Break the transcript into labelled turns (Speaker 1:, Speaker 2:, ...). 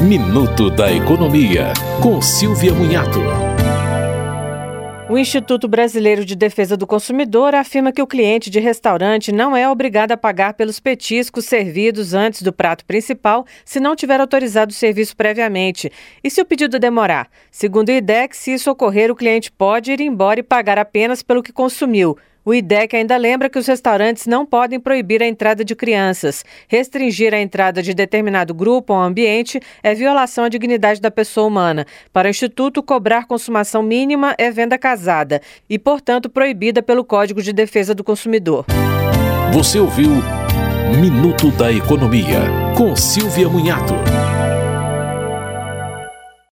Speaker 1: Minuto da Economia, com Silvia Munhato.
Speaker 2: O Instituto Brasileiro de Defesa do Consumidor afirma que o cliente de restaurante não é obrigado a pagar pelos petiscos servidos antes do prato principal se não tiver autorizado o serviço previamente. E se o pedido demorar? Segundo o IDEC, se isso ocorrer, o cliente pode ir embora e pagar apenas pelo que consumiu. O IDEC ainda lembra que os restaurantes não podem proibir a entrada de crianças. Restringir a entrada de determinado grupo ou ambiente é violação à dignidade da pessoa humana. Para o Instituto, cobrar consumação mínima é venda casada e, portanto, proibida pelo Código de Defesa do Consumidor.
Speaker 1: Você ouviu Minuto da Economia, com Silvia Munhato.